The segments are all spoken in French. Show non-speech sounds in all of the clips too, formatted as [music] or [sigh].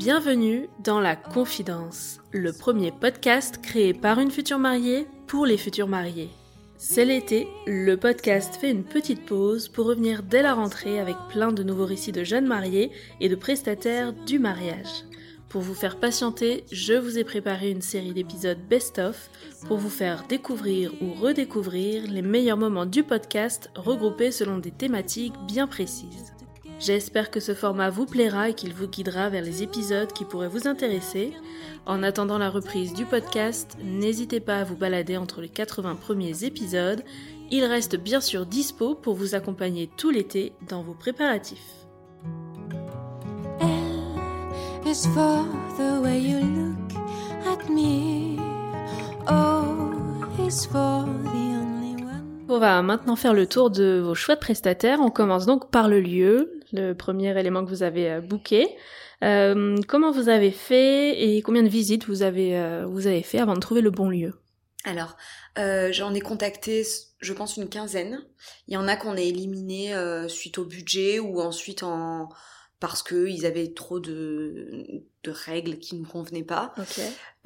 Bienvenue dans La Confidence, le premier podcast créé par une future mariée pour les futurs mariés. C'est l'été, le podcast fait une petite pause pour revenir dès la rentrée avec plein de nouveaux récits de jeunes mariés et de prestataires du mariage. Pour vous faire patienter, je vous ai préparé une série d'épisodes best-of pour vous faire découvrir ou redécouvrir les meilleurs moments du podcast regroupés selon des thématiques bien précises. J'espère que ce format vous plaira et qu'il vous guidera vers les épisodes qui pourraient vous intéresser. En attendant la reprise du podcast, n'hésitez pas à vous balader entre les 80 premiers épisodes. Il reste bien sûr dispo pour vous accompagner tout l'été dans vos préparatifs. On va maintenant faire le tour de vos choix de prestataires. On commence donc par le lieu, le premier élément que vous avez euh, booké. Euh, comment vous avez fait et combien de visites vous avez euh, vous avez fait avant de trouver le bon lieu? Alors, j'en ai contacté, je pense une quinzaine. Il y en a qu'on a éliminé suite au budget ou ensuite en parce qu'ils avaient trop de, de règles qui ne convenaient pas.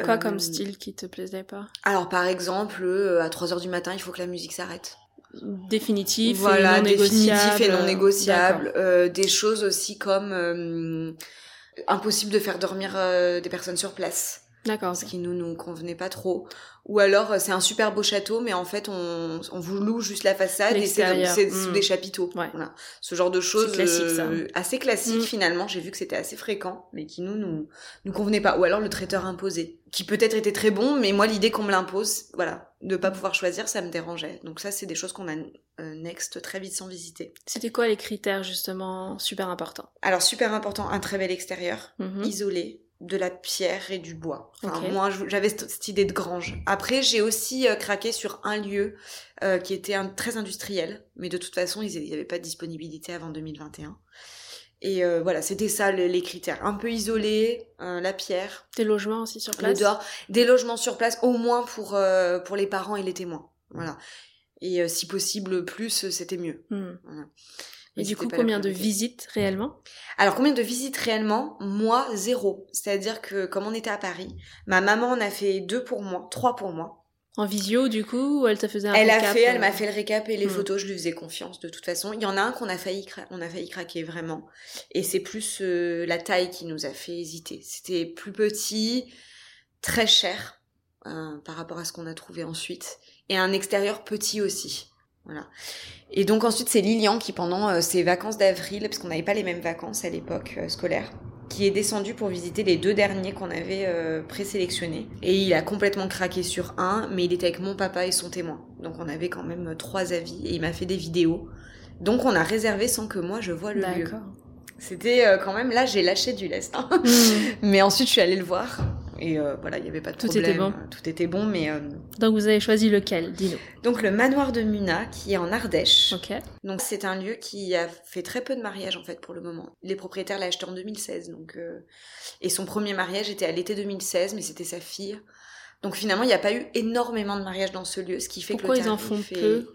Quoi comme style qui te plaisait pas? Alors par exemple, à 3 heures du matin, il faut que la musique s'arrête définitif voilà, et non définitif et non négociable. Euh, des choses aussi comme euh, impossible de faire dormir euh, des personnes sur place. D'accord. Ce qui nous nous convenait pas trop. Ou alors euh, c'est un super beau château, mais en fait on, on vous loue juste la façade et c'est sous des chapiteaux. Voilà. Ce genre de choses classique, ça. assez classique mm. finalement. J'ai vu que c'était assez fréquent, mais qui nous nous nous convenait pas. Ou alors le traiteur imposé, qui peut-être était très bon, mais moi l'idée qu'on me l'impose, voilà, de pas pouvoir choisir, ça me dérangeait. Donc ça c'est des choses qu'on a euh, next très vite sans visiter. C'était quoi les critères justement super importants? Alors super important, un très bel extérieur, mm-hmm. isolé, de la pierre et du bois. Moi, j'avais cette idée de grange. Après, j'ai aussi euh, craqué sur un lieu euh, qui était un, très industriel, mais de toute façon, il n'y avait pas de disponibilité avant 2021. Et euh, voilà, c'était ça les, critères. Un peu isolé, la pierre. Des logements aussi sur place. Le dehors, des logements sur place, au moins pour pour les parents et les témoins. Voilà. Et si possible plus, c'était mieux. Hmm. Et du coup, combien de visites réellement? Alors, combien de visites réellement? Moi, zéro. C'est-à-dire que comme on était à Paris, ma maman en a fait deux pour moi, trois pour moi. En visio, du coup, ou elle t'a fait un elle récap a fait, elle m'a euh fait le récap et les hmm. photos, je lui faisais confiance de toute façon. Il y en a un qu'on a failli, on a failli craquer vraiment. Et c'est plus euh, la taille qui nous a fait hésiter. C'était plus petit, très cher euh, par rapport à ce qu'on a trouvé ensuite, et un extérieur petit aussi. Voilà. Et donc ensuite c'est Lilian qui pendant euh, ses vacances d'avril, parce qu'on n'avait pas les mêmes vacances à l'époque euh, scolaire, qui est descendu pour visiter les deux derniers qu'on avait euh, présélectionnés. Et il a complètement craqué sur un, mais il était avec mon papa et son témoin. Donc on avait quand même trois avis et il m'a fait des vidéos. Donc on a réservé sans que moi je vois le lieu. C'était quand même là j'ai lâché du lest. Hein. Mmh. [laughs] mais ensuite je suis allée le voir et euh, voilà, il n'y avait pas de Tout problème. Était bon. Tout était bon, mais... Euh, Donc vous avez choisi lequel, dis-nous. Donc le manoir de Muna, qui est en Ardèche. Ok. Donc c'est un lieu qui a fait très peu de mariages, en fait, pour le moment. Les propriétaires l'ont acheté en 2016, donc... Euh, et son premier mariage était à l'été 2016, mais c'était sa fille. Donc finalement, il n'y a pas eu énormément de mariages dans ce lieu, ce qui fait Pourquoi que le ils en font peu?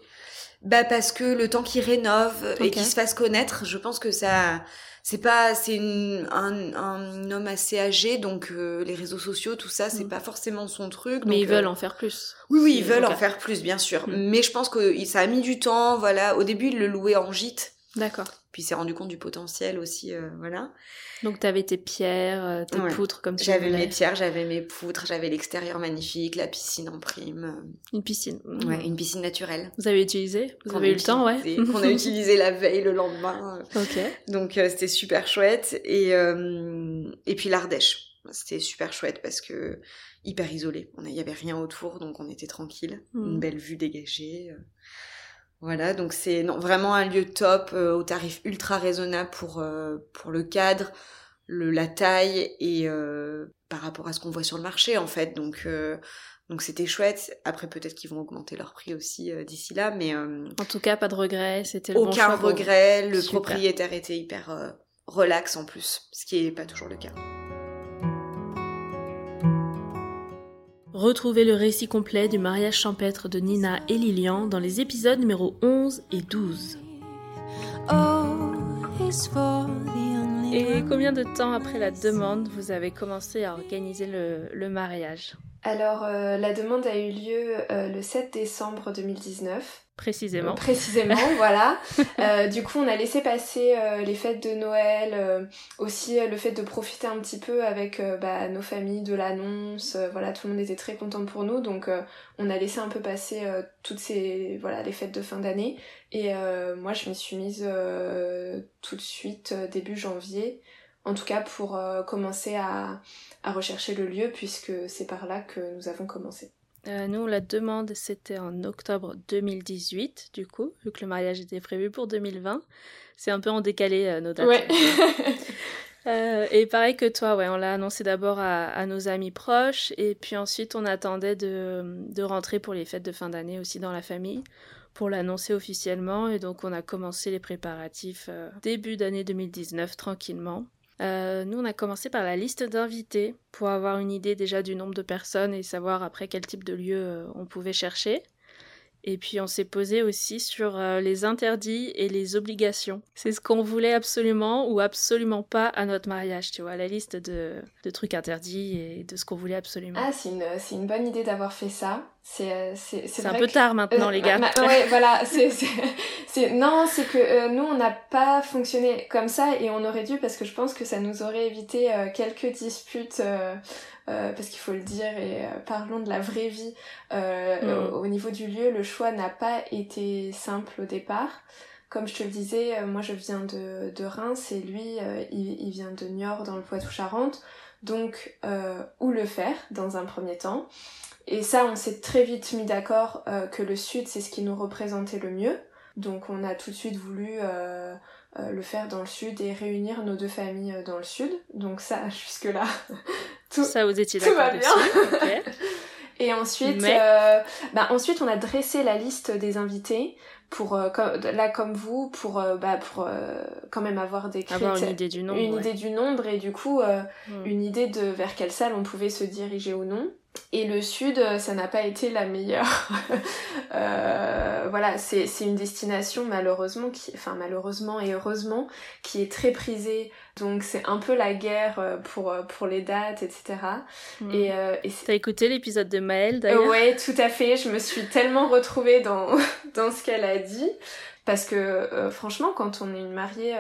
Bah parce que le temps qu'il rénove et qu'il se fasse connaître, je pense que ça c'est pas c'est un, un, homme assez âgé donc euh, les réseaux sociaux tout ça c'est mm. pas forcément son truc mais ils veulent en faire plus. oui oui ils veulent en faire plus bien sûr. Mm. mais je pense que ça a mis du temps voilà. Au début il le louait en gîte d'accord puis il s'est rendu compte du potentiel aussi voilà donc tu avais tes pierres, euh, tes poutres comme tu J'avais mes pierres, j'avais mes poutres, j'avais l'extérieur magnifique, la piscine en prime. Une piscine. Ouais, une piscine naturelle. Vous avez utilisé? Vous avez eu le temps, ouais. Qu'on a utilisé la veille, le lendemain. [laughs] Ok. Donc euh, c'était super chouette et euh, et puis l'Ardèche. C'était super chouette parce que hyper isolé. Il n'y avait rien autour, donc on était tranquille. Une hmm. belle vue dégagée. Voilà, donc c'est vraiment un lieu top euh, au tarif ultra raisonnable pour euh, pour le cadre, le la taille et euh, par rapport à ce qu'on voit sur le marché en fait. Donc donc c'était chouette. Après peut-être qu'ils vont augmenter leur prix aussi d'ici là, mais en tout cas pas de regret. C'était le aucun regret. Le propriétaire était hyper relax en plus, ce qui est pas toujours le cas. Retrouvez le récit complet du mariage champêtre de Nina et Lilian dans les épisodes numéro 11 et 12. Et combien de temps après la demande vous avez commencé à organiser le, mariage? Alors, euh, la demande a eu lieu euh, le 7 décembre 2019. Précisément. précisément, [laughs] voilà. Euh, du coup, on a laissé passer euh, les fêtes de Noël, euh, aussi le fait de profiter un petit peu avec bah, nos familles de l'annonce. voilà, tout le monde était très content pour nous, donc on a laissé un peu passer toutes ces voilà les fêtes de fin d'année. Et moi, je m'y suis mise tout de suite début janvier, en tout cas pour commencer à, à rechercher le lieu, puisque c'est par là que nous avons commencé. Euh, nous, la demande, c'était en octobre 2018, du coup, vu que le mariage était prévu pour 2020. C'est un peu en décalé euh, nos dates. Ouais. [laughs] Euh, et pareil que toi, ouais, on l'a annoncé d'abord à, nos amis proches, et puis ensuite on attendait de, de rentrer pour les fêtes de fin d'année aussi dans la famille, pour l'annoncer officiellement, et donc on a commencé les préparatifs début d'année 2019 tranquillement. Euh, nous, on a commencé par la liste d'invités pour avoir une idée déjà du nombre de personnes et savoir après quel type de lieu euh, on pouvait chercher. Et puis on s'est posé aussi sur euh, les interdits et les obligations. C'est ce qu'on voulait absolument ou absolument pas à notre mariage, tu vois, la liste de, de trucs interdits et de ce qu'on voulait absolument. Ah, c'est une, une, bonne idée d'avoir fait ça. C'est euh, c'est un peu tard maintenant, les gars. ouais, voilà. [laughs] c'est non, c'est que euh, nous, on n'a pas fonctionné comme ça et on aurait dû parce que je pense que ça nous aurait évité quelques disputes euh, parce qu'il faut le dire, et euh, parlons de la vraie vie, euh, mm. au, niveau du lieu, le choix n'a pas été simple au départ. Comme je te le disais, moi je viens de, de Reims et lui, il, il, vient de Niort dans le Poitou-Charentes. Donc, où le faire dans un premier temps? Et ça, on s'est très vite mis d'accord que le sud, c'est ce qui nous représentait le mieux. Donc on a tout de suite voulu euh, le faire dans le sud et réunir nos deux familles dans le sud. Donc ça, [laughs] jusque-là, tout, ça, vous étiez bien. [laughs] Et ensuite, euh, bah, ensuite, on a dressé la liste des invités pour euh, là comme vous pour euh, bah, pour quand même avoir des avoir une idée du nombre une idée du nombre et du coup hmm. une idée de vers quelle salle on pouvait se diriger ou non et le sud, ça n'a pas été la meilleure. [laughs] euh, voilà, c'est une destination malheureusement, qui, enfin malheureusement et heureusement, qui est très prisée. Donc c'est un peu la guerre euh, pour, euh, pour les dates, etc. Et, euh, et T'as écouté l'épisode de Maëlle d'ailleurs? Ouais, tout à fait. Je me suis tellement retrouvée dans, [laughs] dans ce qu'elle a dit. Parce que euh, franchement, quand on est une mariée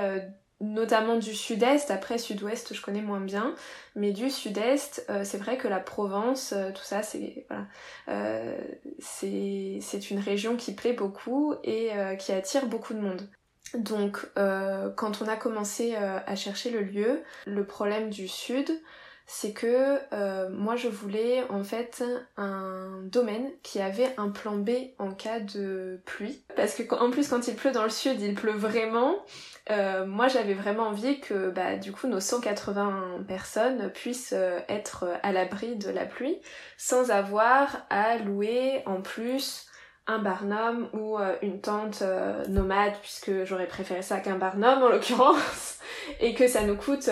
notamment du sud-est, après sud-ouest je connais moins bien, mais du sud-est, euh, c'est vrai que la Provence, euh, tout ça, c'est voilà, euh, c'est une région qui plaît beaucoup et qui attire beaucoup de monde. Donc quand on a commencé à chercher le lieu, le problème du sud, c'est que euh, moi je voulais en fait un domaine qui avait un plan B en cas de pluie. Parce que en plus quand il pleut dans le sud, il pleut vraiment. Euh, moi j'avais vraiment envie que bah, du coup nos 180 personnes puissent euh, être à l'abri de la pluie sans avoir à louer en plus un barnum ou une tente nomade puisque j'aurais préféré ça qu'un barnum en l'occurrence [laughs] et que ça nous coûte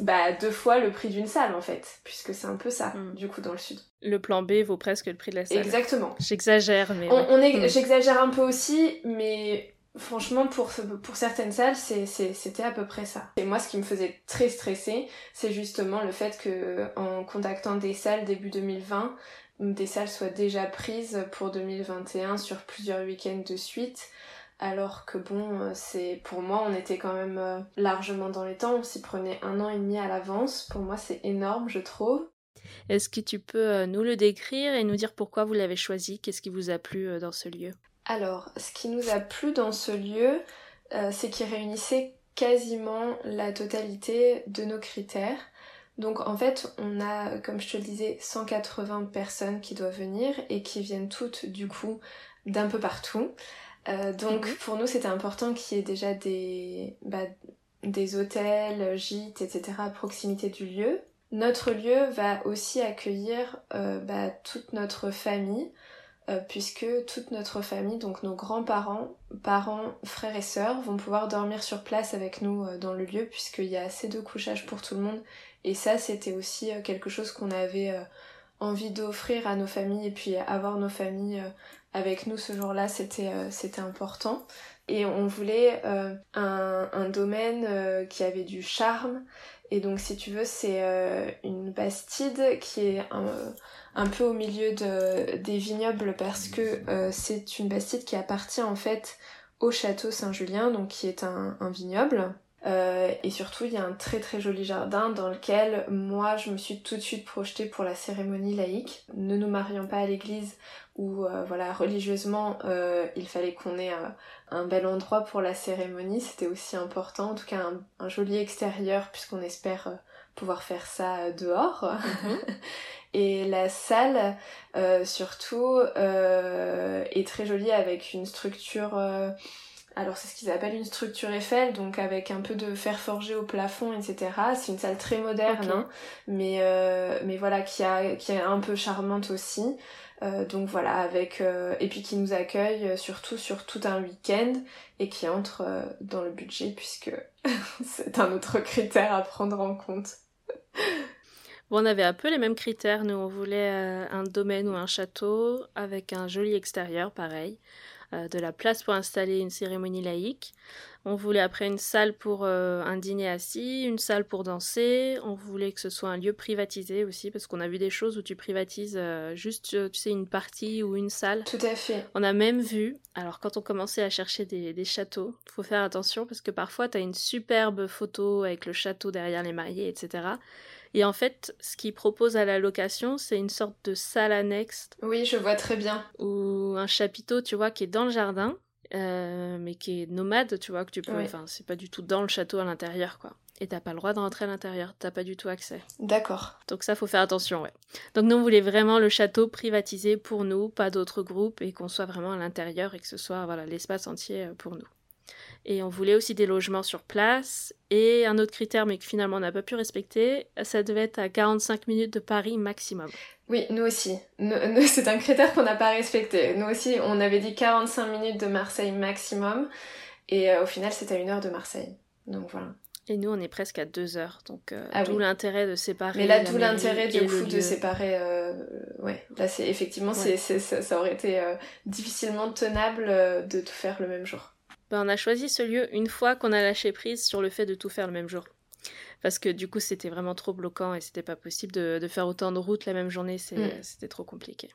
bah, deux fois le prix d'une salle en fait, puisque c'est un peu ça, Mm. du coup, dans le sud. Le plan B vaut presque le prix de la salle. Exactement. J'exagère, mais. On, ouais. on est- Mm. J'exagère un peu aussi, mais franchement, pour, pour certaines salles, c'était à peu près ça. Et moi, ce qui me faisait très stresser, c'est justement le fait que, en contactant des salles début 2020, des salles soient déjà prises pour 2021 sur plusieurs week-ends de suite. Alors que bon, euh, c'est pour moi, on était quand même euh, largement dans les temps. On s'y prenait un an et demi à l'avance. Pour moi, c'est énorme, je trouve. Est-ce que tu peux euh, nous le décrire et nous dire pourquoi vous l'avez choisi? Qu'est-ce qui vous a plu dans ce lieu? Alors, ce qui nous a plu dans ce lieu, euh, c'est qu'il réunissait quasiment la totalité de nos critères. Donc en fait, on a, comme je te le disais, 180 personnes qui doivent venir et qui viennent toutes du coup d'un peu partout. Euh, donc Mhm. pour nous, c'était important qu'il y ait déjà des, bah, des hôtels, gîtes, etc. à proximité du lieu. Notre lieu va aussi accueillir euh, bah, toute notre famille, euh, puisque toute notre famille, donc nos grands-parents, parents, frères et sœurs, vont pouvoir dormir sur place avec nous dans le lieu, puisqu'il y a assez de couchage pour tout le monde. Et ça, c'était aussi quelque chose qu'on avait envie d'offrir à nos familles, et puis avoir nos familles avec nous ce jour-là, c'était euh, important. Et on voulait euh, un, domaine euh, qui avait du charme. Et donc, si tu veux, c'est une bastide qui est un, peu au milieu de, des vignobles parce que c'est une bastide qui appartient en fait au château Saint-Julien, donc qui est un vignoble. Euh, et surtout, il y a un très très joli jardin dans lequel moi je me suis tout de suite projetée pour la cérémonie laïque. Ne nous marions pas à l'église où euh, voilà religieusement euh, il fallait qu'on ait un, un bel endroit pour la cérémonie. C'était aussi important, en tout cas un, un joli extérieur puisqu'on espère euh, pouvoir faire ça euh, dehors. [laughs] Et la salle, euh, surtout, euh, est très jolie avec une structure. Alors c'est ce qu'ils appellent une structure Eiffel, donc avec un peu de fer forgé au plafond, etc. C'est une salle très moderne, hein, mais euh, mais voilà qui a qui est un peu charmante aussi. Euh, donc voilà avec euh, et puis qui nous accueille surtout sur tout un week-end et qui entre dans le budget puisque [laughs] c'est un autre critère à prendre en compte. [laughs] Bon, on avait un peu les mêmes critères. Nous, on voulait un domaine ou un château avec un joli extérieur, pareil. Euh, de la place pour installer une cérémonie laïque. On voulait après une salle pour euh, un dîner assis, une salle pour danser. On voulait que ce soit un lieu privatisé aussi, parce qu'on a vu des choses où tu privatises euh, juste, tu sais, une partie ou une salle. Tout à fait. On a même vu, alors quand on commençait à chercher des, des châteaux, faut faire attention parce que parfois tu as une superbe photo avec le château derrière les mariés, etc. Et en fait, ce qu'ils proposent à la location, c'est une sorte de salle annexe Oui, je vois très bien. ou un chapiteau, tu vois, qui est dans le jardin, euh, mais qui est nomade, tu vois, que tu peux. Enfin, c'est pas du tout dans le château à l'intérieur, quoi. Et t'as pas le droit de rentrer à l'intérieur, t'as pas du tout accès. D'accord. Donc ça, faut faire attention, ouais. Donc nous, on voulait vraiment le château privatisé pour nous, pas d'autres groupes, et qu'on soit vraiment à l'intérieur et que ce soit voilà l'espace entier euh, pour nous. Et on voulait aussi des logements sur place. Et un autre critère, mais que finalement on n'a pas pu respecter, ça devait être à 45 minutes de Paris maximum. Oui, nous aussi. [laughs] C'est un critère qu'on n'a pas respecté. Nous aussi, on avait dit 45 minutes de Marseille maximum. Et euh, au final, c'est à une heure de Marseille. Donc voilà. Et nous, on est presque à deux heures, donc euh, Ah d'où oui. l'intérêt de séparer. Mais là, d'où l'intérêt du coup de séparer. euh, ouais, là, c'est effectivement, c'est Ouais. c'est- ça, ça aurait été euh, difficilement tenable de tout faire le même jour. Ben, on a choisi ce lieu une fois qu'on a lâché prise sur le fait de tout faire le même jour. Parce que du coup, c'était vraiment trop bloquant et c'était pas possible de, de faire autant de routes la même journée, Mm. c'était trop compliqué.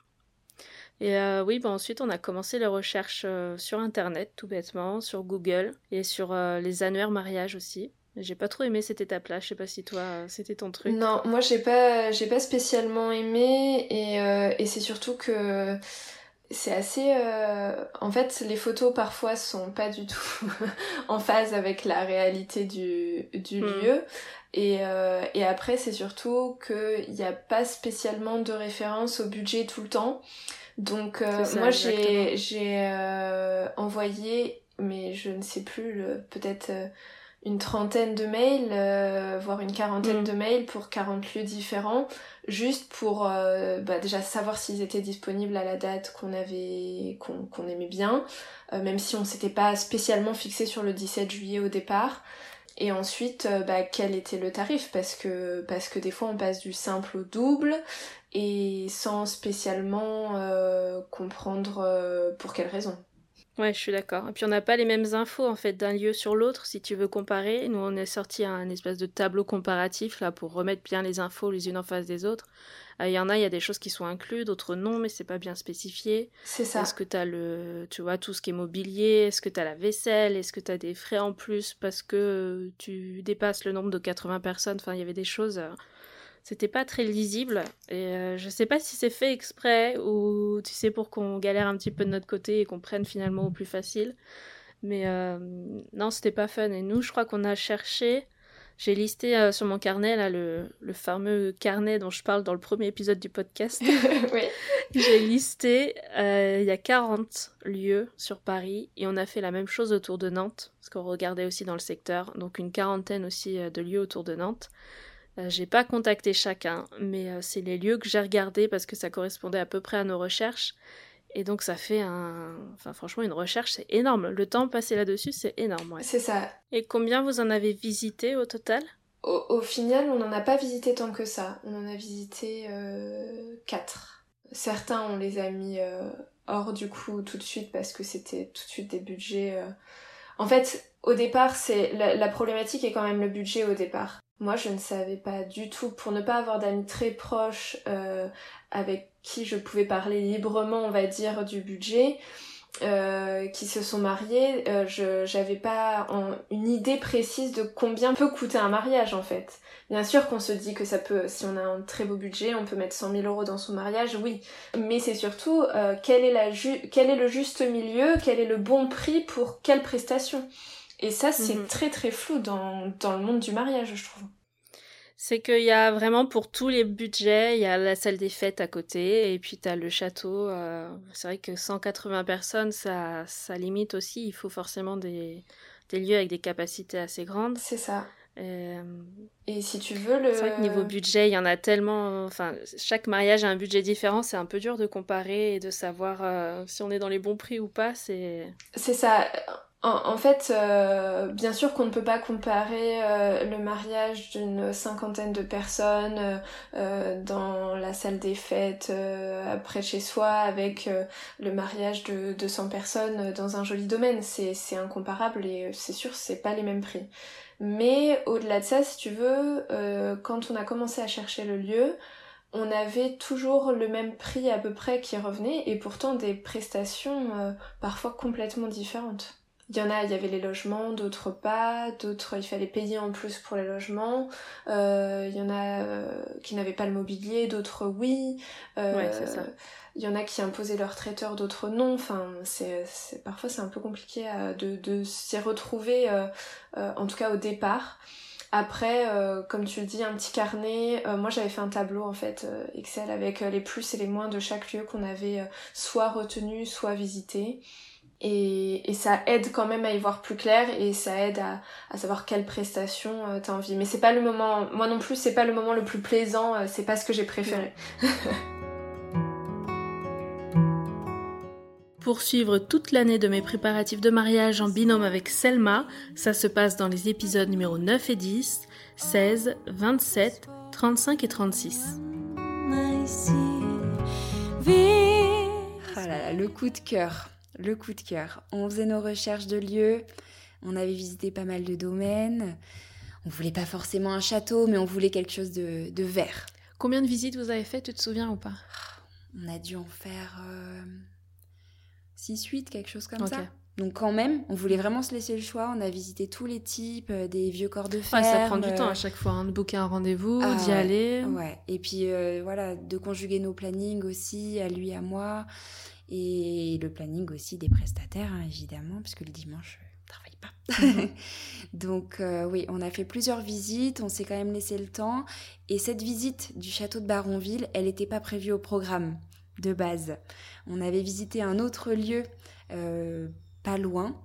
Et euh, oui, ben ensuite, on a commencé les recherches euh, sur Internet, tout bêtement, sur Google et sur euh, les annuaires mariage aussi. J'ai pas trop aimé cette étape-là, je sais pas si toi, c'était ton truc. Non, moi j'ai pas, j'ai pas spécialement aimé et, et c'est surtout que c'est assez. euh, En fait, les photos parfois sont pas du tout [laughs] en phase avec la réalité du, du Mm. lieu. Et, euh, et après, c'est surtout qu'il n'y a pas spécialement de référence au budget tout le temps. Donc, euh, ça, moi j'ai euh, envoyé, mais je ne sais plus, peut-être. Une trentaine de mails, euh, voire une quarantaine Mm. de mails pour 40 lieux différents, juste pour euh, bah, déjà savoir s'ils étaient disponibles à la date qu'on avait, qu'on qu'on aimait bien, euh, même si on s'était pas spécialement fixé sur le 17 juillet au départ. Et ensuite, bah, quel était le tarif? Parce que, parce que des fois on passe du simple au double et sans spécialement comprendre pour quelle raison. Ouais, je suis d'accord. Et puis on n'a pas les mêmes infos en fait d'un lieu sur l'autre si tu veux comparer. Nous on est sorti un espèce de tableau comparatif là pour remettre bien les infos les unes en face des autres. Euh, il y en a, il y a des choses qui sont incluses, d'autres non, mais c'est pas bien spécifié. C'est ça. Est-ce que tu as le, tu vois, tout ce qui est mobilier? Est-ce que tu as la vaisselle? Est-ce que tu as des frais en plus? Parce que tu dépasses le nombre de 80 personnes Enfin, il y avait des choses. Euh, c'était pas très lisible et euh, je sais pas si c'est fait exprès ou tu sais pour qu'on galère un petit peu de notre côté et qu'on prenne finalement au plus facile. Mais euh, non, c'était pas fun. Et nous, je crois qu'on a cherché. J'ai listé euh, sur mon carnet là le, le, fameux carnet dont je parle dans le premier épisode du podcast. [laughs] oui. J'ai listé il y a 40 lieux sur Paris et on a fait la même chose autour de Nantes parce qu'on regardait aussi dans le secteur. Donc une quarantaine aussi de lieux autour de Nantes. Euh, j'ai pas contacté chacun, mais euh, c'est les lieux que j'ai regardés parce que ça correspondait à peu près à nos recherches. Et donc ça fait un... Enfin franchement, une recherche, c'est énorme. Le temps passé là-dessus, c'est énorme. C'est ça. Et combien vous en avez visité au total? Au, final, on n'en a pas visité tant que ça. On en a visité euh, 4. Certains, on les a mis euh, hors du coup tout de suite parce que c'était tout de suite des budgets... En fait, au départ, c'est la problématique est quand même le budget au départ. Moi, je ne savais pas du tout, pour ne pas avoir d'amis très proches euh, avec qui je pouvais parler librement, on va dire, du budget, euh, qui se sont mariés, euh, je j'avais pas une idée précise de combien peut coûter un mariage en fait. Bien sûr qu'on se dit que ça peut, si on a un très beau budget, on peut mettre 100 000 euros dans son mariage, oui. Mais c'est surtout quel, est quel est le juste milieu, quel est le bon prix pour quelle prestation? Et ça, c'est mhm. très très flou dans, dans le monde du mariage, je trouve. C'est qu'il y a vraiment pour tous les budgets, il y a la salle des fêtes à côté, et puis tu as le château. Euh, c'est vrai que 180 personnes, ça, ça limite aussi. Il faut forcément des, des lieux avec des capacités assez grandes. C'est ça. Euh, et si tu veux le... C'est vrai que niveau budget, il y en a tellement... Enfin, chaque mariage a un budget différent, c'est un peu dur de comparer et de savoir euh, si on est dans les bons prix ou pas, c'est... C'est ça. En, fait, euh, bien sûr qu'on ne peut pas comparer euh, le mariage d'une cinquantaine de personnes euh, dans la salle des fêtes après chez soi avec le mariage de 200 personnes dans un joli domaine. C'est incomparable et c'est sûr c'est pas les mêmes prix. Mais au-delà de ça, si tu veux, quand on a commencé à chercher le lieu, on avait toujours le même prix à peu près qui revenait et pourtant des prestations parfois complètement différentes. Il y en a, il y avait les logements, d'autres pas, d'autres il fallait payer en plus pour les logements. Euh, il y en a euh, qui n'avaient pas le mobilier, d'autres oui. Euh, ouais, c'est ça. Il y en a qui imposaient leur traiteur, d'autres non. Enfin, c'est, c'est parfois c'est un peu compliqué de, de s'y retrouver, en tout cas au départ. Après, comme tu le dis, un petit carnet. moi, j'avais fait un tableau en fait Excel avec les plus et les moins de chaque lieu qu'on avait soit retenu, soit visité. Et, et, ça aide quand même à y voir plus clair et ça aide à, à savoir quelle prestation euh, t'as envie. Mais c'est pas le moment, moi non plus, c'est pas le moment le plus plaisant, euh, c'est pas ce que j'ai préféré. [laughs] Pour suivre toute l'année de mes préparatifs de mariage en binôme avec Selma, ça se passe dans les épisodes numéro 9 et 10, 16, 27, 35 et 36. Ah là là, le coup de cœur le coup de cœur. On faisait nos recherches de lieux, on avait visité pas mal de domaines. On voulait pas forcément un château, mais on voulait quelque chose de, vert. Combien de visites vous avez fait, tu te souviens ou pas? On a dû en faire 6-8, euh, quelque chose comme ça. Donc quand même, on voulait vraiment se laisser le choix. On a visité tous les types, euh, des vieux corps de fer. ça prend du temps à chaque fois, hein, de booker un rendez-vous, ah d'y aller. Ouais, et puis euh, voilà, de conjuguer nos plannings aussi, à lui, à moi. Et le planning aussi des prestataires, hein, évidemment, parce que le dimanche, je travaille pas. Mhm. [laughs] Donc euh, oui, on a fait plusieurs visites, on s'est quand même laissé le temps. Et cette visite du château de Baronville, elle n'était pas prévue au programme de base. On avait visité un autre lieu euh, pas loin.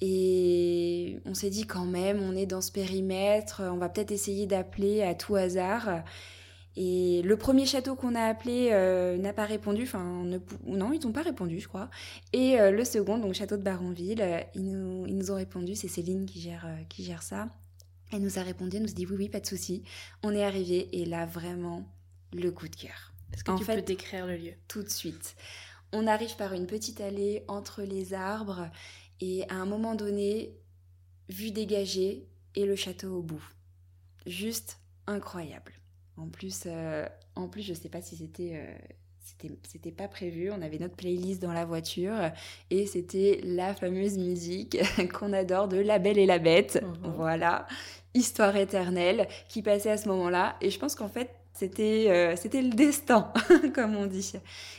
Et on s'est dit quand même, on est dans ce périmètre, on va peut-être essayer d'appeler à tout hasard. Et le premier château qu'on a appelé euh, n'a pas répondu, enfin non, ils n'ont pas répondu, je crois. Et euh, le second, donc château de Baronville, euh, ils, nous, ils, nous, ont répondu, c'est Céline qui gère, qui gère ça. Elle nous a répondu, elle nous a dit oui, oui, pas de souci. On est arrivé et là, vraiment, le coup de cœur. Est-ce que tu peux décrire le lieu? Tout de suite. On arrive par une petite allée entre les arbres et à un moment donné, vue dégagée et le château au bout. Juste incroyable. En plus, euh, en plus je sais pas si c'était euh, c'était pas prévu. On avait notre playlist dans la voiture et c'était la fameuse musique [laughs] qu'on adore de La Belle et la Bête. Mhm. Voilà, histoire éternelle qui passait à ce moment-là. Et je pense qu'en fait, c'était euh, c'était le destin, [laughs] comme on dit.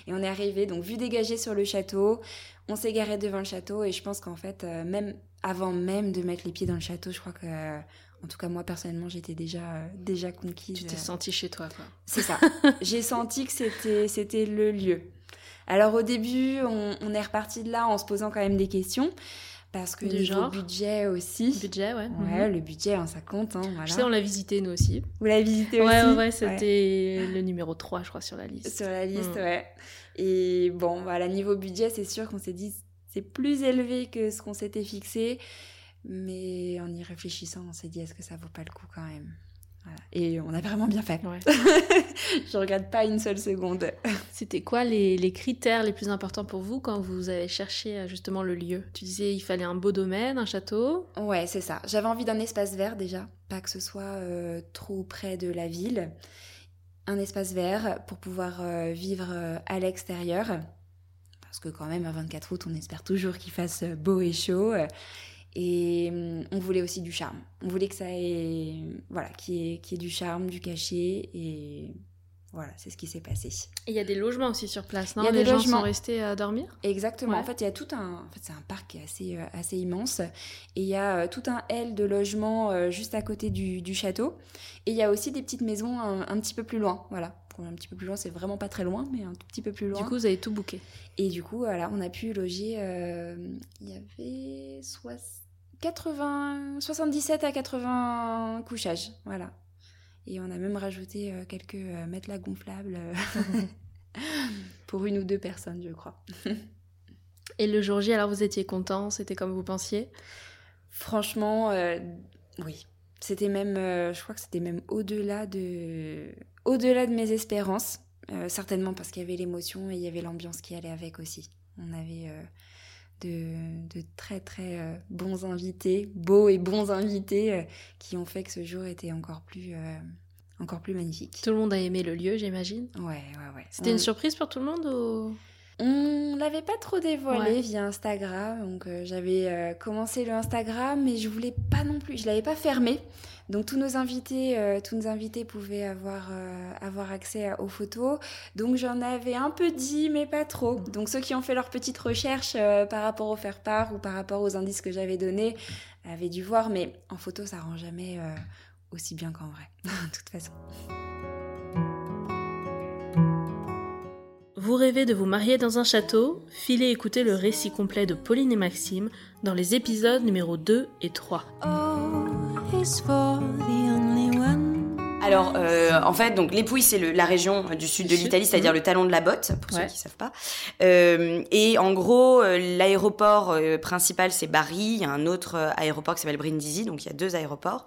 Et on est arrivé, donc vue dégagée sur le château. On s'est garé devant le château et je pense qu'en fait, même avant même de mettre les pieds dans le château, je crois que en tout cas, moi, personnellement, j'étais déjà, euh, déjà conquise. Tu t'es sentie chez toi, quoi. C'est ça. [laughs] J'ai senti que c'était, c'était le lieu. Alors, au début, on, est reparti de là en se posant quand même des questions. Parce que du genre budget aussi. Budget, ouais. Ouais, mhm. le budget, hein, ça compte. Hein, voilà. Je sais, on l'a visité nous aussi. Vous l'avez visité aussi Ouais, ouais, c'était le numéro 3, je crois, sur la liste. Sur la liste, mm. ouais. Et bon, voilà, niveau budget, c'est sûr qu'on s'est dit, c'est plus élevé que ce qu'on s'était fixé. Mais en y réfléchissant, on s'est dit est-ce que ça vaut pas le coup quand même? Et on a vraiment bien fait. Ouais. [laughs] je regrette pas une seule seconde. C'était quoi les, les, critères les plus importants pour vous quand vous avez cherché euh, justement le lieu? Tu disais il fallait un beau domaine, un château Ouais, c'est ça. J'avais envie d'un espace vert déjà, pas que ce soit euh, trop près de la ville. Un espace vert pour pouvoir euh, vivre à l'extérieur. Parce que quand même, à 24 août, on espère toujours qu'il fasse beau et chaud. Et hum, on voulait aussi du charme. On voulait que ça ait, voilà, qu'il y, ait, du charme, du cachet. Et voilà, c'est ce qui s'est passé. Et il y a des logements aussi sur place, non Il y a des gens logements. sont restés à dormir? Exactement. En fait, il y a tout un. En fait, c'est un parc qui est assez, euh, assez immense. Et il y a euh, tout un L de logements euh, juste à côté du, du, château. Et il y a aussi des petites maisons un, un petit peu plus loin. Voilà. Un petit peu plus loin, c'est vraiment pas très loin, mais un tout petit peu plus loin. Du coup, vous avez tout booké. Et du coup, voilà, on a pu loger. Il y avait 60 80, 77 à 80 couchages, voilà. Et on a même rajouté euh, quelques euh, matelas gonflables euh, [laughs] pour une ou deux personnes, je crois. [laughs] Et le jour J, alors vous étiez content? C'était comme vous pensiez? Franchement, oui. C'était même, je crois que c'était même au-delà de, au-delà de mes espérances. certainement parce qu'il y avait l'émotion et il y avait l'ambiance qui allait avec aussi. On avait de, très très euh, bons invités, beaux et bons invités, euh, qui ont fait que ce jour était encore plus, euh, encore plus magnifique. Tout le monde a aimé le lieu, j'imagine Ouais, ouais, ouais. C'était une surprise pour tout le monde ou... On l'avait pas trop dévoilé via Instagram, donc j'avais commencé le Instagram, mais je voulais pas non plus, je l'avais pas fermé. Donc tous nos invités, euh, tous nos invités pouvaient avoir, euh, avoir accès aux photos. Donc j'en avais un peu dit, mais pas trop. Donc ceux qui ont fait leur petite recherche euh, par rapport au faire-part ou par rapport aux indices que j'avais donnés avaient dû voir, mais en photo ça rend jamais aussi bien qu'en vrai, [laughs] de toute façon. Vous rêvez de vous marier dans un château? Filez écouter le récit complet de Pauline et Maxime dans les épisodes numéro 2 et 3. Alors, euh, en fait, donc les Pouilles, c'est la région du sud de l'Italie, c'est-à-dire le talon de la botte, pour ceux qui savent pas. Euh, et en gros, euh, l'aéroport principal, c'est Bari. Il y a un autre aéroport qui s'appelle Brindisi, donc il y a deux aéroports.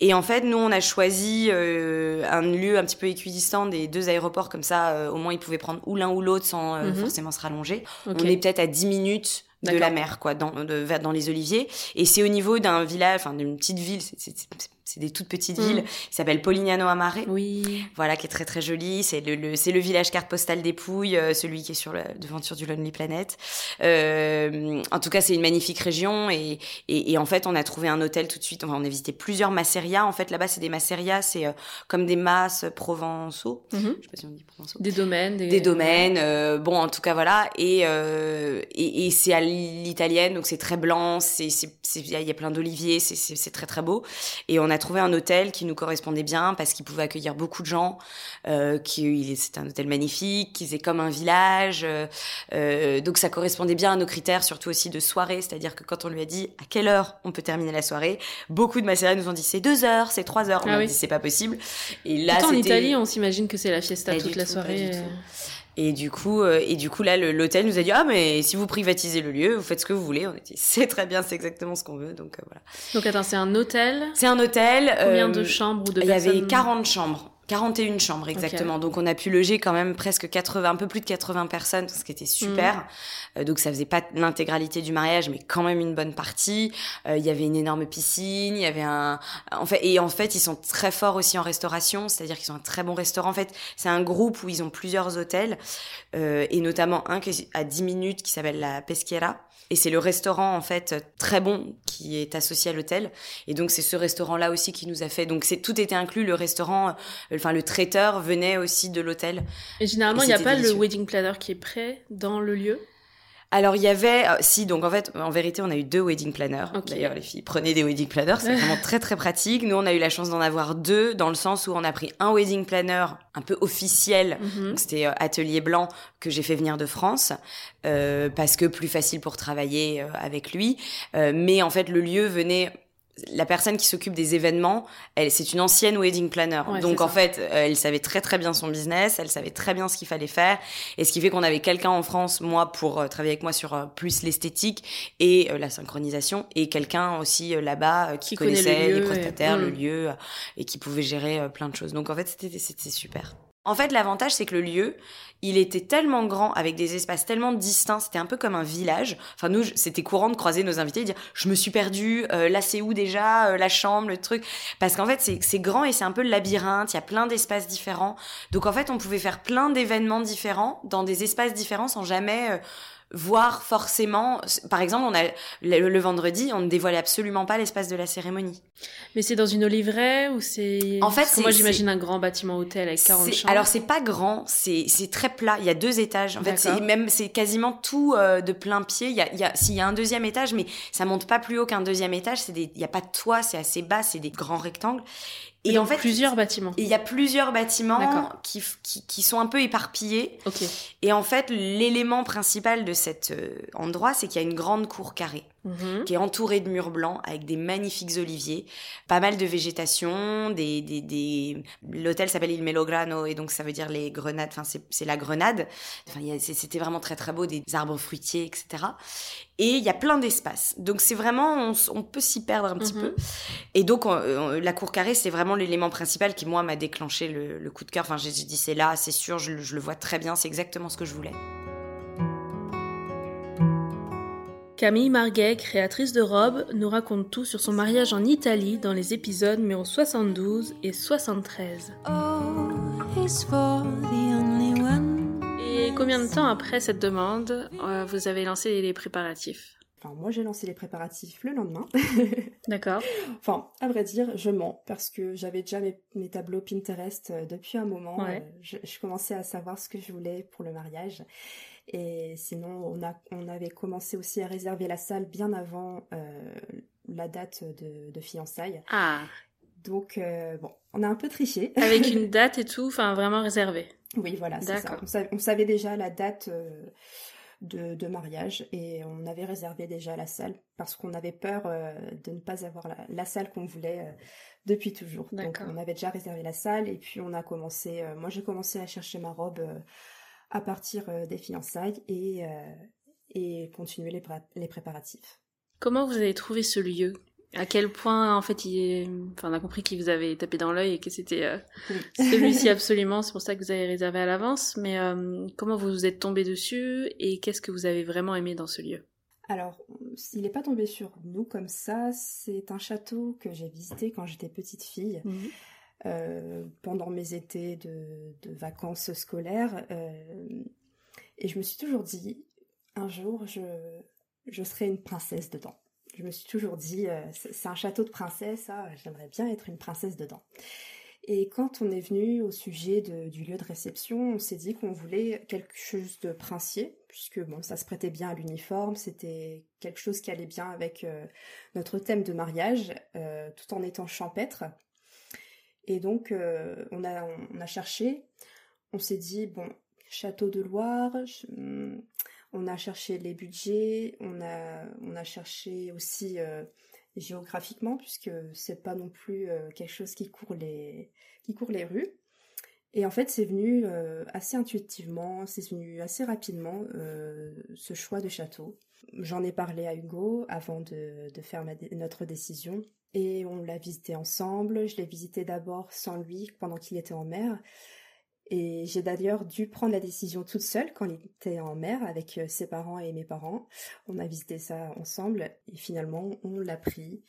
Et en fait, nous, on a choisi un lieu un petit peu équidistant des deux aéroports, comme ça, au moins, ils pouvaient prendre ou l'un ou l'autre sans mhm. forcément se rallonger. On est peut-être à 10 minutes de la mer, quoi, dans, de, dans les oliviers. Et c'est au niveau d'un village, enfin d'une petite ville, c'est c'est des toutes petites villes. Mm. Il s'appelle Polignano Amare. Oui. Voilà, qui est très très joli. C'est le, c'est le village carte postale des Pouilles, euh, celui qui est sur la devanture du Lonely Planet. Euh, en tout cas, c'est une magnifique région et, et, en fait, on a trouvé un hôtel tout de suite. Enfin, on a visité plusieurs masserias. En fait, là-bas, c'est des masserias, c'est euh, comme des masses provençaux. Mm-hmm. Je sais pas si on dit provençaux. Des domaines. Des, domaines. bon, en tout cas, voilà. Et, et, et c'est à l'italienne, donc c'est très blanc. C'est, il y a plein d'oliviers. C'est, c'est très très beau. Et on a trouvé un hôtel qui nous correspondait bien parce qu'il pouvait accueillir beaucoup de gens. Euh, c'était un hôtel magnifique, qui faisait comme un village. Euh, euh, donc ça correspondait bien à nos critères, surtout aussi de soirée. C'est-à-dire que quand on lui a dit à quelle heure on peut terminer la soirée, beaucoup de Macédoines nous ont dit c'est deux heures, c'est trois heures. On ah a dit c'est pas possible. Et là, en Italie, on s'imagine que c'est la fiesta toute la soirée. Et du coup, euh, et du coup là, l'hôtel nous a dit ah mais si vous privatisez le lieu, vous faites ce que vous voulez. On a dit [laughs] c'est très bien, c'est exactement ce qu'on veut. Donc voilà. Donc attends, c'est un hôtel. C'est un hôtel. Combien de chambres ou de Il y avait 40 chambres. 41 chambres exactement. Donc on a pu loger quand même presque 80, un peu plus de 80 personnes, ce qui était super. Mhm. Euh, donc ça faisait pas l'intégralité du mariage, mais quand même une bonne partie. Euh, il y avait une énorme piscine, il y avait un, en fait, et en fait ils sont très forts aussi en restauration, c'est-à-dire qu'ils ont un très bon restaurant. En fait, c'est un groupe où ils ont plusieurs hôtels euh, et notamment un qui est à 10 minutes qui s'appelle la Pesquera et c'est le restaurant en fait très bon qui est associé à l'hôtel. Et donc c'est ce restaurant-là aussi qui nous a fait. Donc c'est tout était inclus. Le restaurant, euh, enfin le traiteur venait aussi de l'hôtel. Et généralement il n'y a pas le wedding planner qui est prêt dans le lieu? Alors il y avait, euh, si donc en fait, en vérité, on a eu deux wedding planners. D'ailleurs, les filles prenez des wedding planners, c'est vraiment très très pratique. Nous, on a eu la chance d'en avoir deux, dans le sens où on a pris un wedding planner un peu officiel, mhm. c'était euh, Atelier Blanc que j'ai fait venir de France, euh, parce que plus facile pour travailler euh, avec lui. mais en fait, le lieu venait la personne qui s'occupe des événements, elle, c'est une ancienne wedding planner. Donc en fait, euh, elle savait très très bien son business, elle savait très bien ce qu'il fallait faire, et ce qui fait qu'on avait quelqu'un en France, moi, pour euh, travailler avec moi sur euh, plus l'esthétique et la synchronisation, et quelqu'un aussi là-bas qui, connaissait les prestataires, le mm. lieu, et qui pouvait gérer plein de choses. Donc en fait, c'était c'était super. En fait, l'avantage, c'est que le lieu, il était tellement grand, avec des espaces tellement distincts, c'était un peu comme un village. Enfin, nous, c'était courant de croiser nos invités et dire « je me suis perdu, euh, là c'est où déjà, euh, la chambre, le truc ». Parce qu'en fait, c'est grand et c'est un peu le labyrinthe, il y a plein d'espaces différents. Donc en fait, on pouvait faire plein d'événements différents, dans des espaces différents, sans jamais... Euh, voir forcément. Par exemple, on a le, vendredi, on ne dévoilait absolument pas l'espace de la cérémonie. Mais c'est dans une oliveraie ou c'est En fait, moi j'imagine un grand bâtiment hôtel avec 40 chambres. Alors c'est pas grand, c'est très plat. Il y a deux étages. En fait, c'est même c'est quasiment tout euh, de plein pied. Il y a il y a s'il y a un deuxième étage, mais ça monte pas plus haut qu'un deuxième étage. C'est des il y a pas de toit, c'est assez bas, c'est des grands rectangles. Et en fait, plusieurs bâtiments. Il y a plusieurs bâtiments qui, qui, qui, sont un peu éparpillés. Okay. Et en fait, l'élément principal de cet euh, endroit, c'est qu'il y a une grande cour carrée. Mhm. qui est entourée de murs blancs avec des magnifiques oliviers, pas mal de végétation, des, des, des... l'hôtel s'appelle Il Melograno et donc ça veut dire les grenades, enfin c'est la grenade. Enfin c'était vraiment très très beau, des arbres fruitiers, etc. Et il y a plein d'espaces. Donc c'est vraiment, on, peut s'y perdre un petit mhm. peu. Et donc la cour carrée, c'est vraiment l'élément principal qui moi m'a déclenché le, coup de cœur. Enfin j'ai dit c'est là, c'est sûr, je, je le vois très bien, c'est exactement ce que je voulais. Camille Marguet, créatrice de robes, nous raconte tout sur son mariage en Italie dans les épisodes numéro 72 et 73. Et combien de temps après cette demande, euh, vous avez lancé les préparatifs? Enfin, moi j'ai lancé les préparatifs le lendemain. [laughs] [laughs] D'accord. Enfin, à vrai dire, je mens parce que j'avais déjà mes, tableaux Pinterest euh, depuis un moment. Euh, je, je, commençais à savoir ce que je voulais pour le mariage. Et sinon, on, a, on avait commencé aussi à réserver la salle bien avant euh, la date de, de, fiançailles. Ah. Donc, euh, bon, on a un peu triché. Avec une [laughs] date et tout, enfin vraiment réservé. Oui, voilà, c'est ça. On savait, déjà la date euh, de, de, mariage et on avait réservé déjà la salle parce qu'on avait peur de ne pas avoir la, la salle qu'on voulait depuis toujours. Donc, on avait déjà réservé la salle et puis on a commencé, moi j'ai commencé à chercher ma robe à partir euh, des fiançailles et, euh, et continuer les, les préparatifs. Comment vous avez trouvé ce lieu? À quel point, en fait, il enfin, on a compris qu'il vous avait tapé dans l'œil et que c'était euh, [laughs] celui-ci [laughs] absolument, c'est pour ça que vous avez réservé à l'avance, mais comment vous vous êtes tombé dessus et qu'est-ce que vous avez vraiment aimé dans ce lieu? Alors, il n'est pas tombé sur nous comme ça, c'est un château que j'ai visité quand j'étais petite fille. Mmh. Euh, pendant mes étés de, vacances scolaires. Euh, et je me suis toujours dit, un jour, je, je serai une princesse dedans. Je me suis toujours dit, euh, c'est un château de princesse, ah, j'aimerais bien être une princesse dedans. Et quand on est venu au sujet du lieu de réception, on s'est dit qu'on voulait quelque chose de princier, puisque bon, ça se prêtait bien à l'uniforme, c'était quelque chose qui allait bien avec notre thème de mariage, tout en étant champêtre. Et donc, euh, on, a, on, a cherché, on s'est dit, bon, Château de Loire, hmm, on a cherché les budgets, on a, on a cherché aussi euh, géographiquement, puisque c'est pas non plus euh, quelque chose qui court les, qui court les rues. Et en fait, c'est venu assez intuitivement, c'est venu assez rapidement, ce choix de château. J'en ai parlé à Hugo avant de, faire notre décision. Et on l'a visité ensemble. Je l'ai visité d'abord sans lui pendant qu'il était en mer. Et j'ai d'ailleurs dû prendre la décision toute seule quand il était en mer avec euh, ses parents et mes parents. On a visité ça ensemble et finalement on l'a pris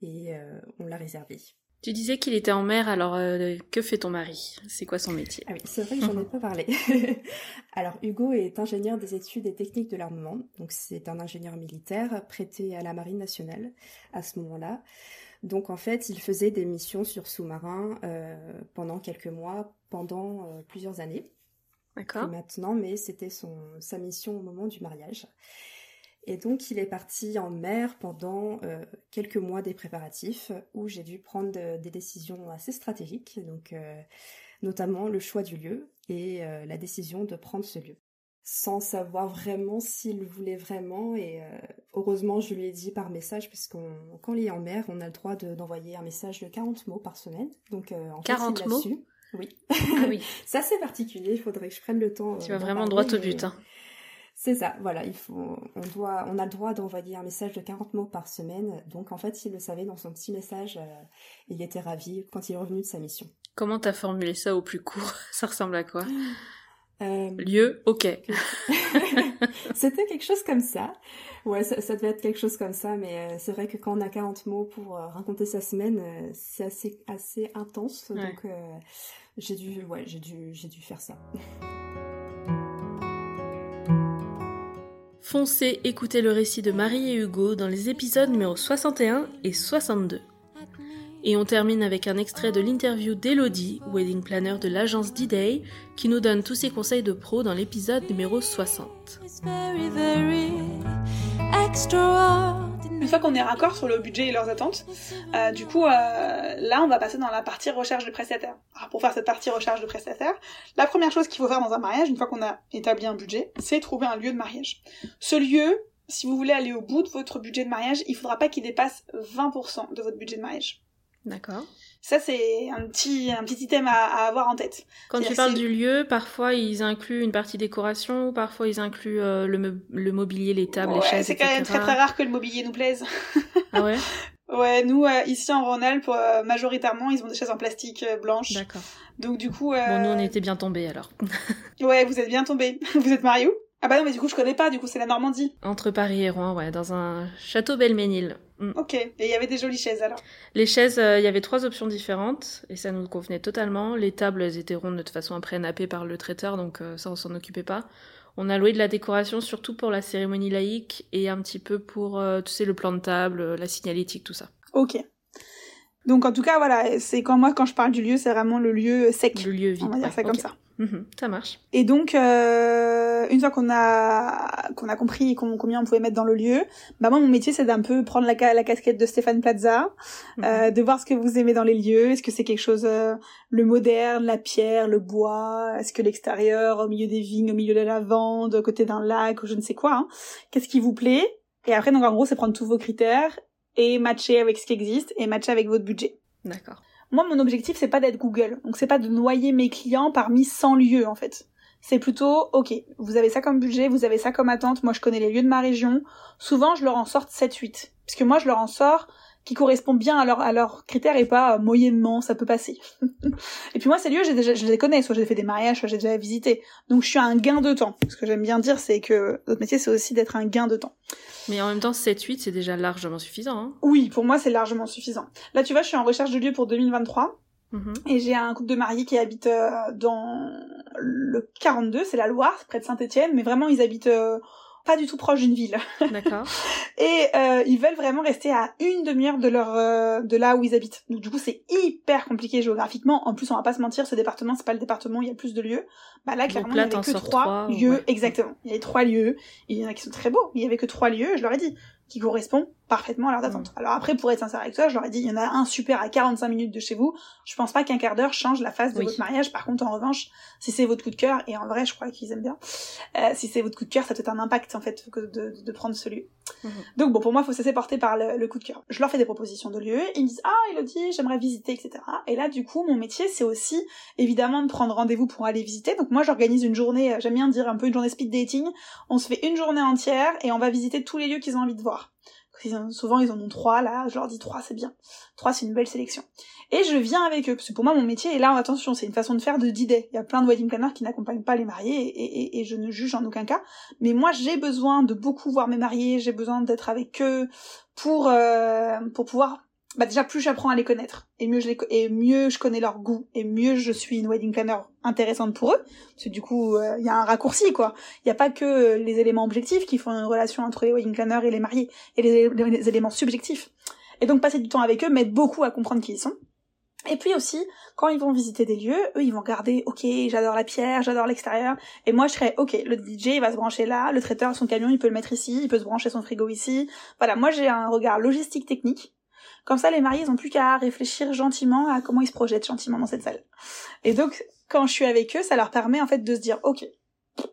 et euh, on l'a réservé. Tu disais qu'il était en mer, alors euh, que fait ton mari? C'est quoi son métier? Ah oui, c'est vrai que j'en ai [laughs] pas parlé. [laughs] alors Hugo est ingénieur des études et techniques de l'armement, donc c'est un ingénieur militaire prêté à la Marine nationale à ce moment-là. Donc en fait, il faisait des missions sur sous-marins euh, pendant quelques mois, pendant euh, plusieurs années. D'accord. maintenant, mais c'était son sa mission au moment du mariage. Et donc, il est parti en mer pendant euh, quelques mois des préparatifs où j'ai dû prendre des décisions assez stratégiques, donc euh, notamment le choix du lieu et euh, la décision de prendre ce lieu, sans savoir vraiment s'il voulait vraiment. Et heureusement, je lui ai dit par message, puisqu'on quand il est en mer, on a le droit d'envoyer un message de 40 mots par semaine. Donc, en 40 mots Oui. Ah oui. [laughs] Ça, c'est particulier, il faudrait que je prenne le temps. Tu vas vraiment droit au but. Hein. C'est ça, voilà, il faut, on doit, on a le droit d'envoyer un message de 40 mots par semaine. Donc en fait, il le savait dans son petit message, euh, il était ravi quand il est revenu de sa mission. Comment t'as formulé ça au plus court? [laughs] Ça ressemble à quoi? [gasps] Euh, Lieu, ok. [laughs] C'était quelque chose comme ça. Ouais, ça, devait être quelque chose comme ça, mais euh, c'est vrai que quand on a 40 mots pour raconter sa semaine, c'est assez, assez intense. Donc j'ai dû, ouais, j'ai dû, j'ai dû faire ça. [laughs] Foncez écouter le récit de Marie et Hugo dans les épisodes numéro 61 et 62. Et on termine avec un extrait de l'interview d'Elodie, wedding planner de l'agence D-Day, qui nous donne tous ses conseils de pro dans l'épisode numéro 60. Une fois qu'on est raccord sur le budget et leurs attentes, euh, du coup, euh, là, on va passer dans la partie recherche de prestataires. Alors, pour faire cette partie recherche de prestataires, la première chose qu'il faut faire dans un mariage, une fois qu'on a établi un budget, c'est trouver un lieu de mariage. Ce lieu, si vous voulez aller au bout de votre budget de mariage, il faudra pas qu'il dépasse 20% de votre budget de mariage. D'accord. Ça, c'est un petit, un petit item à, avoir en tête. Quand tu parles du lieu, parfois ils incluent une partie décoration, parfois ils incluent euh, le, le, mobilier, les tables, les chaises, C'est quand même très très rare que le mobilier nous plaise. Ah ouais? [laughs] Ouais, nous, euh, ici en Rhône-Alpes, euh, majoritairement, ils ont des chaises en plastique blanche. D'accord. Donc du coup... Bon, nous, on était bien tombés alors. [laughs] ouais, vous êtes bien tombés. [laughs] vous êtes mariés où? Ah bah non, mais du coup, je connais pas, du coup, c'est la Normandie. Entre Paris et Rouen, ouais, dans un château Belménil. Mm. Ok, et il y avait des jolies chaises alors? Les chaises, euh, il y avait trois options différentes, et ça nous convenait totalement. Les tables, elles étaient rondes de toute façon après nappées par le traiteur, donc euh, ça, on s'en occupait pas. On a loué de la décoration surtout pour la cérémonie laïque et un petit peu pour, euh, tu sais, le plan de table, la signalétique, tout ça. Ok. Donc en tout cas, voilà, c'est quand moi, quand je parle du lieu, c'est vraiment le lieu sec. Le lieu vide. On va dire ça comme ça. Mhm, ça marche. Et donc, euh, une fois qu'on a qu'on a compris combien on pouvait mettre dans le lieu, bah moi mon métier c'est d'un peu prendre la, la casquette de Stéphane Plaza, mhm. euh, de voir ce que vous aimez dans les lieux. Est-ce que c'est quelque chose euh, le moderne, la pierre, le bois? Est-ce que l'extérieur, au milieu des vignes, au milieu de la lavande, à côté d'un lac ou je ne sais quoi hein. Qu'est-ce qui vous plaît? Et après donc en gros c'est prendre tous vos critères et matcher avec ce qui existe et matcher avec votre budget. D'accord. Moi, mon objectif, c'est pas d'être Google. Donc, c'est pas de noyer mes clients parmi 100 lieux, en fait. C'est plutôt, ok, vous avez ça comme budget, vous avez ça comme attente, moi je connais les lieux de ma région. Souvent, je leur en sorte 7-8. Puisque moi, je leur en sors qui correspond bien à, leur, à leurs critères et pas euh, moyennement, ça peut passer. [laughs] et puis moi, ces lieux, j'ai déjà, je les connais, soit j'ai fait des mariages, soit j'ai déjà visité. Donc je suis à un gain de temps. Ce que j'aime bien dire, c'est que notre métier, c'est aussi d'être un gain de temps. Mais en même temps, 7-8, c'est déjà largement suffisant. Hein oui, pour moi, c'est largement suffisant. Là, tu vois, je suis en recherche de lieu pour 2023. Mhm. Et j'ai un couple de mariés qui habitent euh, dans le 42, c'est la Loire, près de Saint-Étienne, mais vraiment ils habitent euh, pas du tout proche d'une ville. [laughs] D'accord. et euh, ils veulent vraiment rester à une demi-heure de leur euh, de là où ils habitent. Donc du coup c'est hyper compliqué géographiquement. En plus on va pas se mentir, ce département c'est pas le département, il y a plus de lieux. Bah là clairement il y avait que trois lieux exactement. Il y avait trois lieux. Il y en a qui sont très beaux. Il y avait que trois lieux. Je leur ai dit qui correspond parfaitement à l'heure d'attente. Alors après, pour être sincère avec toi, je leur ai dit, il y en a un super à 45 minutes de chez vous. Je pense pas qu'un quart d'heure change la phase de votre mariage. Par contre, en revanche, si c'est votre coup de cœur, et en vrai, je crois qu'ils aiment bien, euh, si c'est votre coup de cœur, ça peut être un impact, en fait, de, de prendre ce lieu. Mhm. Donc bon, pour moi, il faut se laisser porter par le, le, coup de cœur. Je leur fais des propositions de lieux, ils me disent, ah, Elodie, j'aimerais visiter, etc. Et là, du coup, mon métier, c'est aussi, évidemment, de prendre rendez-vous pour aller visiter. Donc moi, j'organise une journée, euh, j'aime bien dire un peu une journée speed dating. On se fait une journée entière et on va visiter tous les lieux qu'ils ont envie de voir souvent ils en ont trois là, je leur dis trois c'est bien. Trois c'est une belle sélection. Et je viens avec eux, parce que pour moi mon métier, et là attention, c'est une façon de faire de d'idées. Il y a plein de wedding planners qui n'accompagnent pas les mariés, et, et, je ne juge en aucun cas. Mais moi j'ai besoin de beaucoup voir mes mariés, j'ai besoin d'être avec eux pour, euh, pour pouvoir bah déjà plus j'apprends à les connaître et mieux je les et mieux je connais leur goût et mieux je suis une wedding planner intéressante pour eux. Parce que du coup il euh, y a un raccourci quoi. Il y a pas que les éléments objectifs qui font une relation entre les wedding planners et les mariés et les, les, éléments subjectifs. Et donc passer du temps avec eux m'aide beaucoup à comprendre qui ils sont. Et puis aussi, quand ils vont visiter des lieux, eux, ils vont regarder, ok, j'adore la pierre, j'adore l'extérieur, et moi, je serais, ok, le DJ, il va se brancher là, le traiteur, son camion, il peut le mettre ici, il peut se brancher son frigo ici. Voilà, moi, j'ai un regard logistique technique, comme ça, les mariés, ils ont plus qu'à réfléchir gentiment à comment ils se projettent gentiment dans cette salle. Et donc, quand je suis avec eux, ça leur permet en fait de se dire, ok,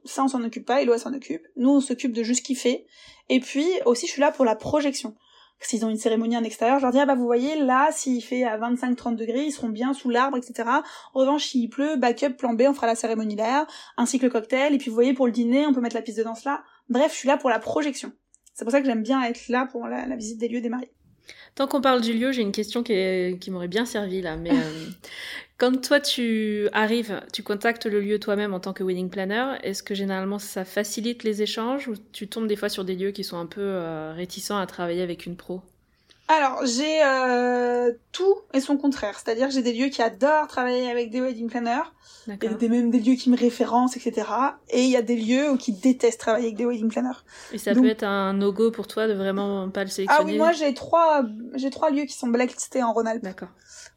ça on s'en occupe pas, Eloa s'en occupe, nous on s'occupe de juste kiffer. Et puis aussi, je suis là pour la projection. S'ils ont une cérémonie en extérieur, je leur dis, ah bah vous voyez, là, s'il fait à 25-30 degrés, ils seront bien sous l'arbre, etc. En revanche, s'il pleut, backup, plan B, on fera la cérémonie d'air, ainsi que le cocktail, et puis vous voyez, pour le dîner, on peut mettre la piste de danse là. Bref, je suis là pour la projection. C'est pour ça que j'aime bien être là pour la visite des lieux des mariés. Tant qu'on parle du lieu, j'ai une question qui, qui m'aurait bien servi là. Mais euh, [laughs] quand toi tu arrives, tu contactes le lieu toi-même en tant que wedding planner, est-ce que généralement ça facilite les échanges ou tu tombes des fois sur des lieux qui sont un peu euh, réticents à travailler avec une pro? Alors, j'ai euh, tout et son contraire. C'est-à-dire j'ai des lieux qui adorent travailler avec des wedding planners, et des, même des lieux qui me référencent, etc. Et il y a des lieux qui détestent travailler avec des wedding planners. Et ça peut être un no-go pour toi de vraiment pas le sélectionner Ah oui, moi j'ai trois, j'ai trois lieux qui sont blacklistés en Rhône-Alpes. D'accord.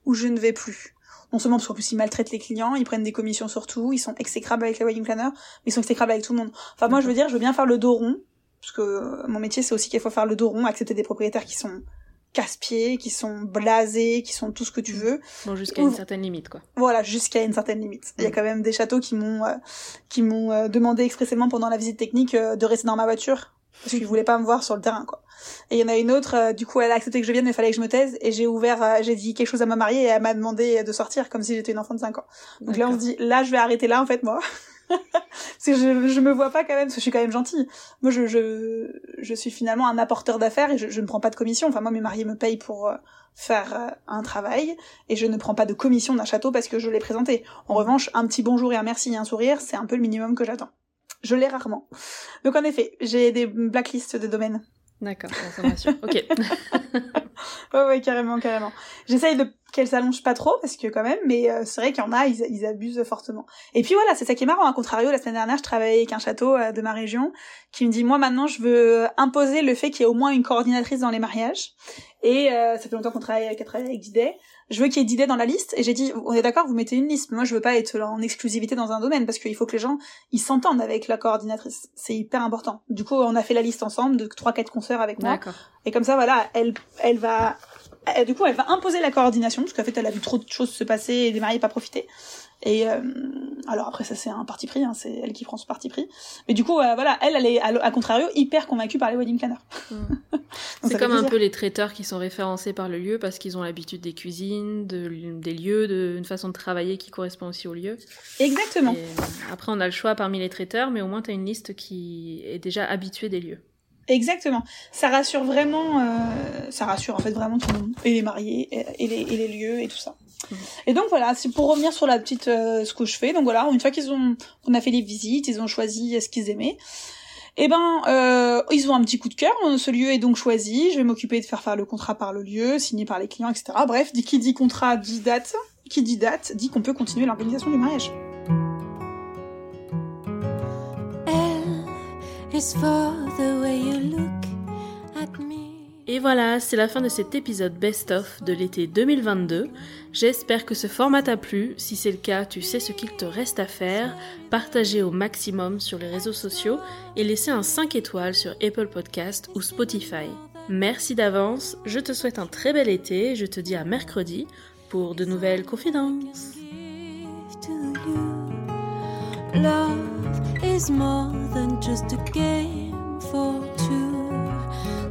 Où je ne vais plus. Non seulement parce qu'en plus ils maltraitent les clients, ils prennent des commissions sur tout, ils sont exécrables avec les wedding planners, mais ils sont exécrables avec tout le monde. Enfin moi je veux dire, je veux bien faire le dos rond, parce que mon métier c'est aussi qu'il faut faire le dos rond, accepter des propriétaires qui sont casse-pieds, qui sont blasés, qui sont tout ce que tu veux. Bon, jusqu'à une certaine limite, quoi. Voilà, jusqu'à une certaine limite. Il y a mm. quand même des châteaux qui m'ont euh, qui m'ont euh, demandé expressément pendant la visite technique euh, de rester dans ma voiture parce qu'ils voulaient pas me voir sur le terrain, quoi. Et il y en a une autre, du coup, elle a accepté que je vienne, mais il fallait que je me taise, et j'ai ouvert, j'ai dit quelque chose à ma mariée, et elle m'a demandé de sortir, comme si j'étais une enfant de 5 ans. Donc là, on se dit, là, je vais arrêter là, en fait, moi. [laughs] parce que je, je me vois pas quand même, parce que je suis quand même gentille. Moi, je, je, je suis finalement un apporteur d'affaires et je, je ne prends pas de commission. Enfin, moi, mes mariés me payent pour euh, faire euh, un travail et je ne prends pas de commission d'un château parce que je l'ai présenté. En revanche, un petit bonjour et un merci et un sourire, c'est un peu le minimum que j'attends. Je l'ai rarement. Donc, en effet, j'ai des blacklists de domaines. D'accord, ça ok. [laughs] [laughs] ouais, ouais, carrément, carrément. J'essaye de qu'elle s'allonge pas trop parce que quand même mais euh, c'est vrai qu'il y en a ils, abusent fortement et puis voilà c'est ça qui est marrant à contrario la semaine dernière je travaillais avec un château euh, de ma région qui me dit moi maintenant je veux imposer le fait qu'il y ait au moins une coordinatrice dans les mariages et euh, ça fait longtemps qu'on travaille avec, avec Didet je veux qu'il y ait Didet dans la liste et j'ai dit on est d'accord vous mettez une liste. Mais moi je veux pas être en exclusivité dans un domaine parce qu'il faut que les gens ils s'entendent avec la coordinatrice. C'est hyper important. Du coup on a fait la liste ensemble de trois quatre concerts avec moi. Et comme ça voilà elle elle va du coup, elle va imposer la coordination, parce qu'en fait, elle a vu trop de choses se passer et des mariés pas profiter. Et euh, alors après, ça c'est un parti pris, hein, c'est elle qui prend ce parti pris. Mais du coup, euh, voilà, elle, elle est à, contrario hyper convaincue par les wedding planners. Mm. [laughs] c'est comme un peu les traiteurs qui sont référencés par le lieu parce qu'ils ont l'habitude des cuisines, de, des lieux, d'une façon de travailler qui correspond aussi au lieu. Exactement. Euh, après, on a le choix parmi les traiteurs, mais au moins tu as une liste qui est déjà habituée des lieux. Exactement. Ça rassure vraiment, euh, ça rassure en fait vraiment tout le monde, et les mariés, et, les, et les, lieux, et tout ça. Et donc voilà, c'est pour revenir sur la petite euh, ce que je fais. Donc voilà, une fois qu'ils ont, qu'on a fait les visites, ils ont choisi ce qu'ils aimaient. Et eh ben, euh, ils ont un petit coup de cœur. Ce lieu est donc choisi. Je vais m'occuper de faire faire le contrat par le lieu, signé par les clients, etc. Bref, qui dit contrat dit date. Qui dit date dit qu'on peut continuer l'organisation du mariage. Et voilà, c'est la fin de cet épisode best-of de l'été 2022. J'espère que ce format t'a plu. Si c'est le cas, tu sais ce qu'il te reste à faire. Partager au maximum sur les réseaux sociaux et laisser un 5 étoiles sur Apple Podcast ou Spotify. Merci d'avance, je te souhaite un très bel été je te dis à mercredi pour de nouvelles confidences.